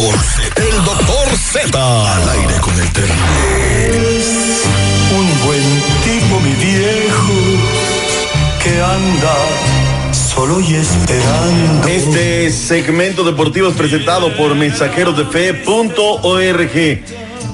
doctor Z. El doctor Z. Al aire con el terrible. Un buen tipo, mi viejo, que anda solo y esperando. Este segmento deportivo es presentado por mensajerosdefe.org.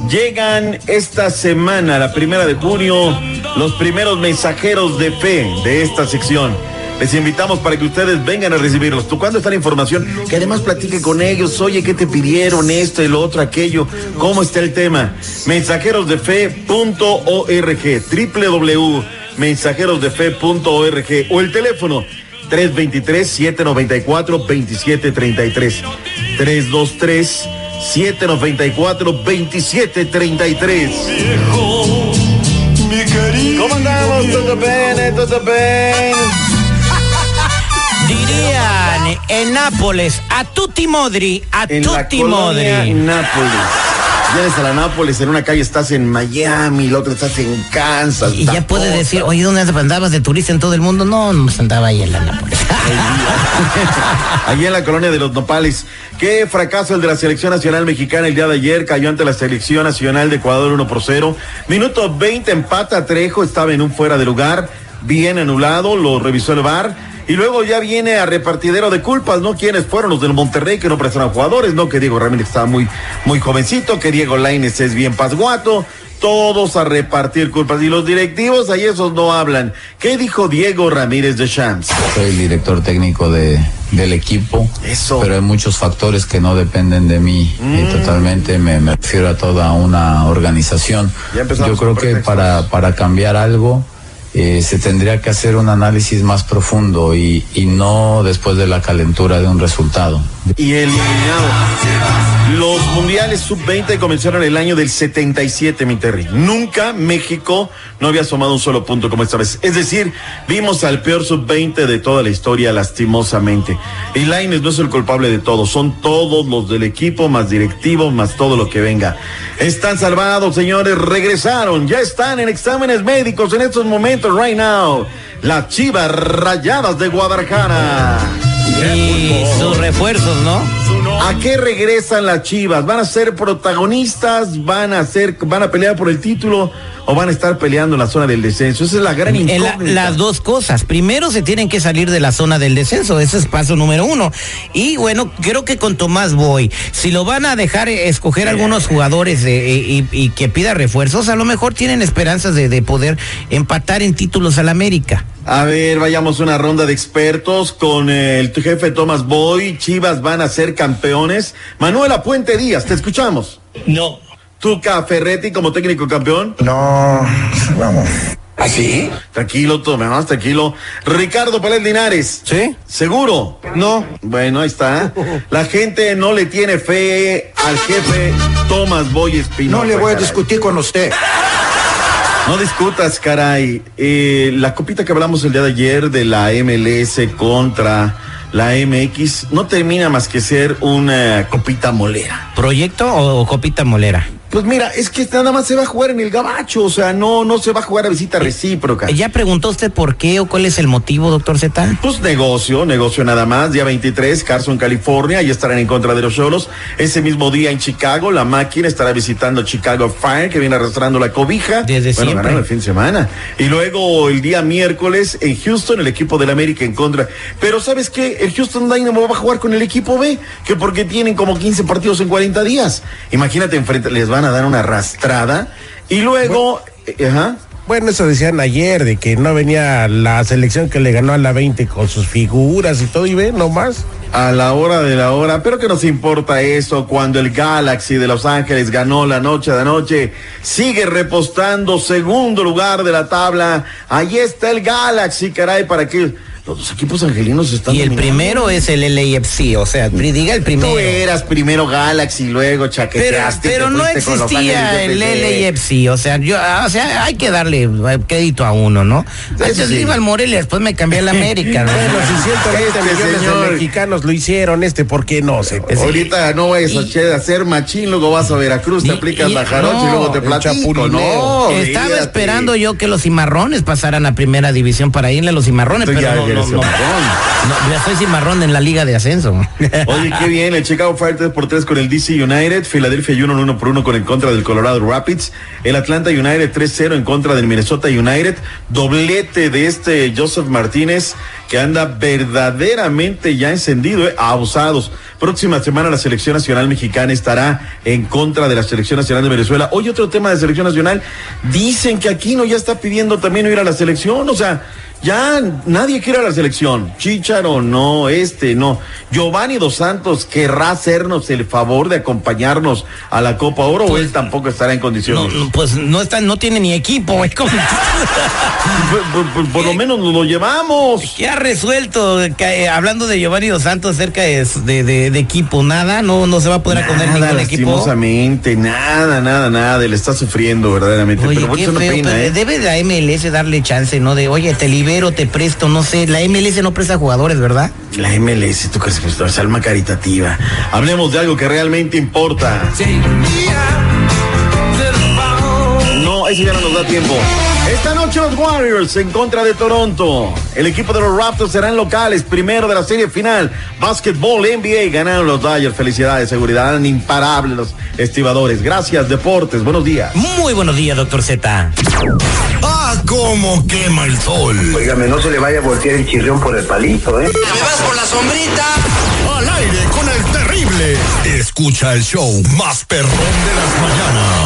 Llegan esta semana, la primera de junio, los primeros mensajeros de fe de esta sección. Les invitamos para que ustedes vengan a recibirlos. ¿Tú cuándo está la información? Que además platique con ellos. Oye, ¿qué te pidieron? Esto, el otro, aquello. ¿Cómo está el tema? Mensajerosdefe.org. www.mensajerosdefe.org. O el teléfono 323-794-2733. 323-794-2733. Viejo, mi querido. ¿Cómo andamos? ¿Todo bien? ¿Todo bien? Dirían en Nápoles, a tutti modri, a En la tutti colonia modri. Nápoles. Vienes a la Nápoles, en una calle estás en Miami, la otra estás en Kansas. Y ya puede Dakota. decir, oye, ¿dónde andabas de turista en todo el mundo? No, no andaba ahí en la Nápoles. Allí en la colonia de los Nopales. Qué fracaso el de la selección nacional mexicana el día de ayer. Cayó ante la selección nacional de Ecuador 1 por 0. Minuto 20, empata Trejo. Estaba en un fuera de lugar. Bien anulado. Lo revisó el VAR. Y luego ya viene a repartidero de culpas, ¿no? ¿Quiénes fueron los del Monterrey que no prestaron jugadores? ¿No? Que Diego Ramírez estaba muy, muy jovencito. Que Diego Lainez es bien pasguato. Todos a repartir culpas. Y los directivos, ahí esos no hablan. ¿Qué dijo Diego Ramírez de Shams? Soy el director técnico de, del equipo. Eso. Pero hay muchos factores que no dependen de mí eh, totalmente. Me, me refiero a toda una organización. Ya Yo creo que para, para cambiar algo eh, se tendría que hacer un análisis más profundo y, y no después de la calentura de un resultado. y. Los mundiales sub-20 comenzaron el año del 77, mi Terry. Nunca México no había sumado un solo punto como esta vez. Es decir, vimos al peor sub-20 de toda la historia, lastimosamente. Y Laines no es el culpable de todo, son todos los del equipo, más directivos, más todo lo que venga. Están salvados, señores, regresaron, ya están en exámenes médicos en estos momentos, right now. Las chivas rayadas de Guadalajara. Sus refuerzos, ¿no? ¿A qué regresan las Chivas? ¿Van a ser protagonistas? ¿Van a ser, van a pelear por el título o van a estar peleando en la zona del descenso? Esa es la gran la- incógnita. las dos cosas. Primero se tienen que salir de la zona del descenso, ese es paso número uno. Y bueno, creo que con Tomás Boy, si lo van a dejar eh, escoger algunos jugadores eh, eh, y, y que pida refuerzos, a lo mejor tienen esperanzas de, de poder empatar en títulos al América. A ver, vayamos a una ronda de expertos con el jefe Tomás Boy. Chivas van a ser campeones. Manuela Puente Díaz, te escuchamos. No. Tuca Ferretti como técnico campeón. No, vamos. ¿Así? Tranquilo, Tomás, tranquilo. Ricardo Palet Linares. ¿Sí? ¿Seguro? No. Bueno, ahí está. La gente no le tiene fe al jefe Tomás Boy Espinosa. No le voy a caray. discutir con usted. No discutas, caray. Eh, la copita que hablamos el día de ayer de la MLS contra la MX no termina más que ser una copita molera. ¿Proyecto o copita molera? Pues mira, es que nada más se va a jugar en el gabacho, o sea, no, no se va a jugar a visita recíproca. ¿Ya preguntó usted por qué o cuál es el motivo, doctor Z? Pues negocio, negocio nada más. Día 23, Carson, California. Ahí estarán en contra de los Cholos. Ese mismo día en Chicago, la máquina estará visitando Chicago Fire, que viene arrastrando la cobija. Desde bueno, siempre. ganaron el fin de semana. Y luego el día miércoles en Houston, el equipo del América en contra. Pero ¿sabes qué? El Houston Dynamo va a jugar con el equipo B, que porque tienen como 15 partidos en 40 días. Imagínate, enfrente, les van a dar una arrastrada. Y luego, eh, ajá. Bueno, eso decían ayer, de que no venía la selección que le ganó a la 20 con sus figuras y todo, y ve, nomás. A la hora de la hora, pero que nos importa eso cuando el Galaxy de Los Ángeles ganó la noche de anoche, sigue repostando segundo lugar de la tabla. Ahí está el Galaxy, caray, para que los dos equipos angelinos están Y el dominando. primero es el LAFC, o sea, diga el primero. Tú eras primero Galaxy, luego chaqueteaste. pero no existía el. LAFC, o sea, yo, ah, o sea, hay que darle eh, crédito a uno, ¿no? Antes sí. iba al Morelia, después me cambié al América, ¿no? Bueno, si 120 Este millones señor. de mexicanos lo hicieron, este, ¿por qué no? Se, Ahorita no vayas a che- a hacer machín, luego vas a Veracruz, te aplicas y- la jarocha y luego te platico. No, Estaba esperando yo que los cimarrones pasaran a primera división para irle a los cimarrones, pero no, no, no, ya soy cimarrón en la liga de ascenso. Oye, qué bien, el Chicago Fire 3 por 3 con el DC United, Philadelphia Union 1 por 1 con el contra del Colorado Rapids, el Atlanta United 3-0 en contra del Minnesota United, doblete de este Joseph Martínez que anda verdaderamente ya encendido, eh, abusados. Próxima semana la selección nacional mexicana estará en contra de la selección nacional de Venezuela. Hoy otro tema de selección nacional, dicen que Aquino ya está pidiendo también ir a la selección, o sea, ya nadie quiere a la selección. Chicharo no, este no. Giovanni Dos Santos querrá hacernos el favor de acompañarnos a la Copa Oro o él tampoco estará en No, condiciones. no, pues no está, no tiene ni equipo, es como Por, por- por- por lo menos nos lo llevamos. que ha resuelto, que, eh, hablando de Giovanni Dos Santos acerca de, de, de- de equipo, nada, no, no se va a poder Nada, ningún equipo. lastimosamente, nada, nada, nada. Él está sufriendo verdaderamente. Oye, pero qué no feo, pena, pero ¿eh? debe la MLS darle chance, ¿no? De, oye, te libero, te presto, no sé. La MLS no presta jugadores, ¿verdad? La MLS, tú crees que es alma caritativa. Hablemos de algo que realmente importa. No, tiempo. Esta noche los Warriors en contra de Toronto. El equipo de los Raptors serán locales, primero de la serie final. Basketball NBA ganaron los Dodgers. Felicidades, seguridad. Eran imparables los estibadores. Gracias, Deportes. Buenos días. Muy buenos días, doctor Z. Ah, cómo quema el sol. Óigame, no se le vaya a voltear el chirrión por el palito, ¿eh? ¿Me vas por la sombrita? Al aire con el terrible. Escucha el show más perrón de las mañanas.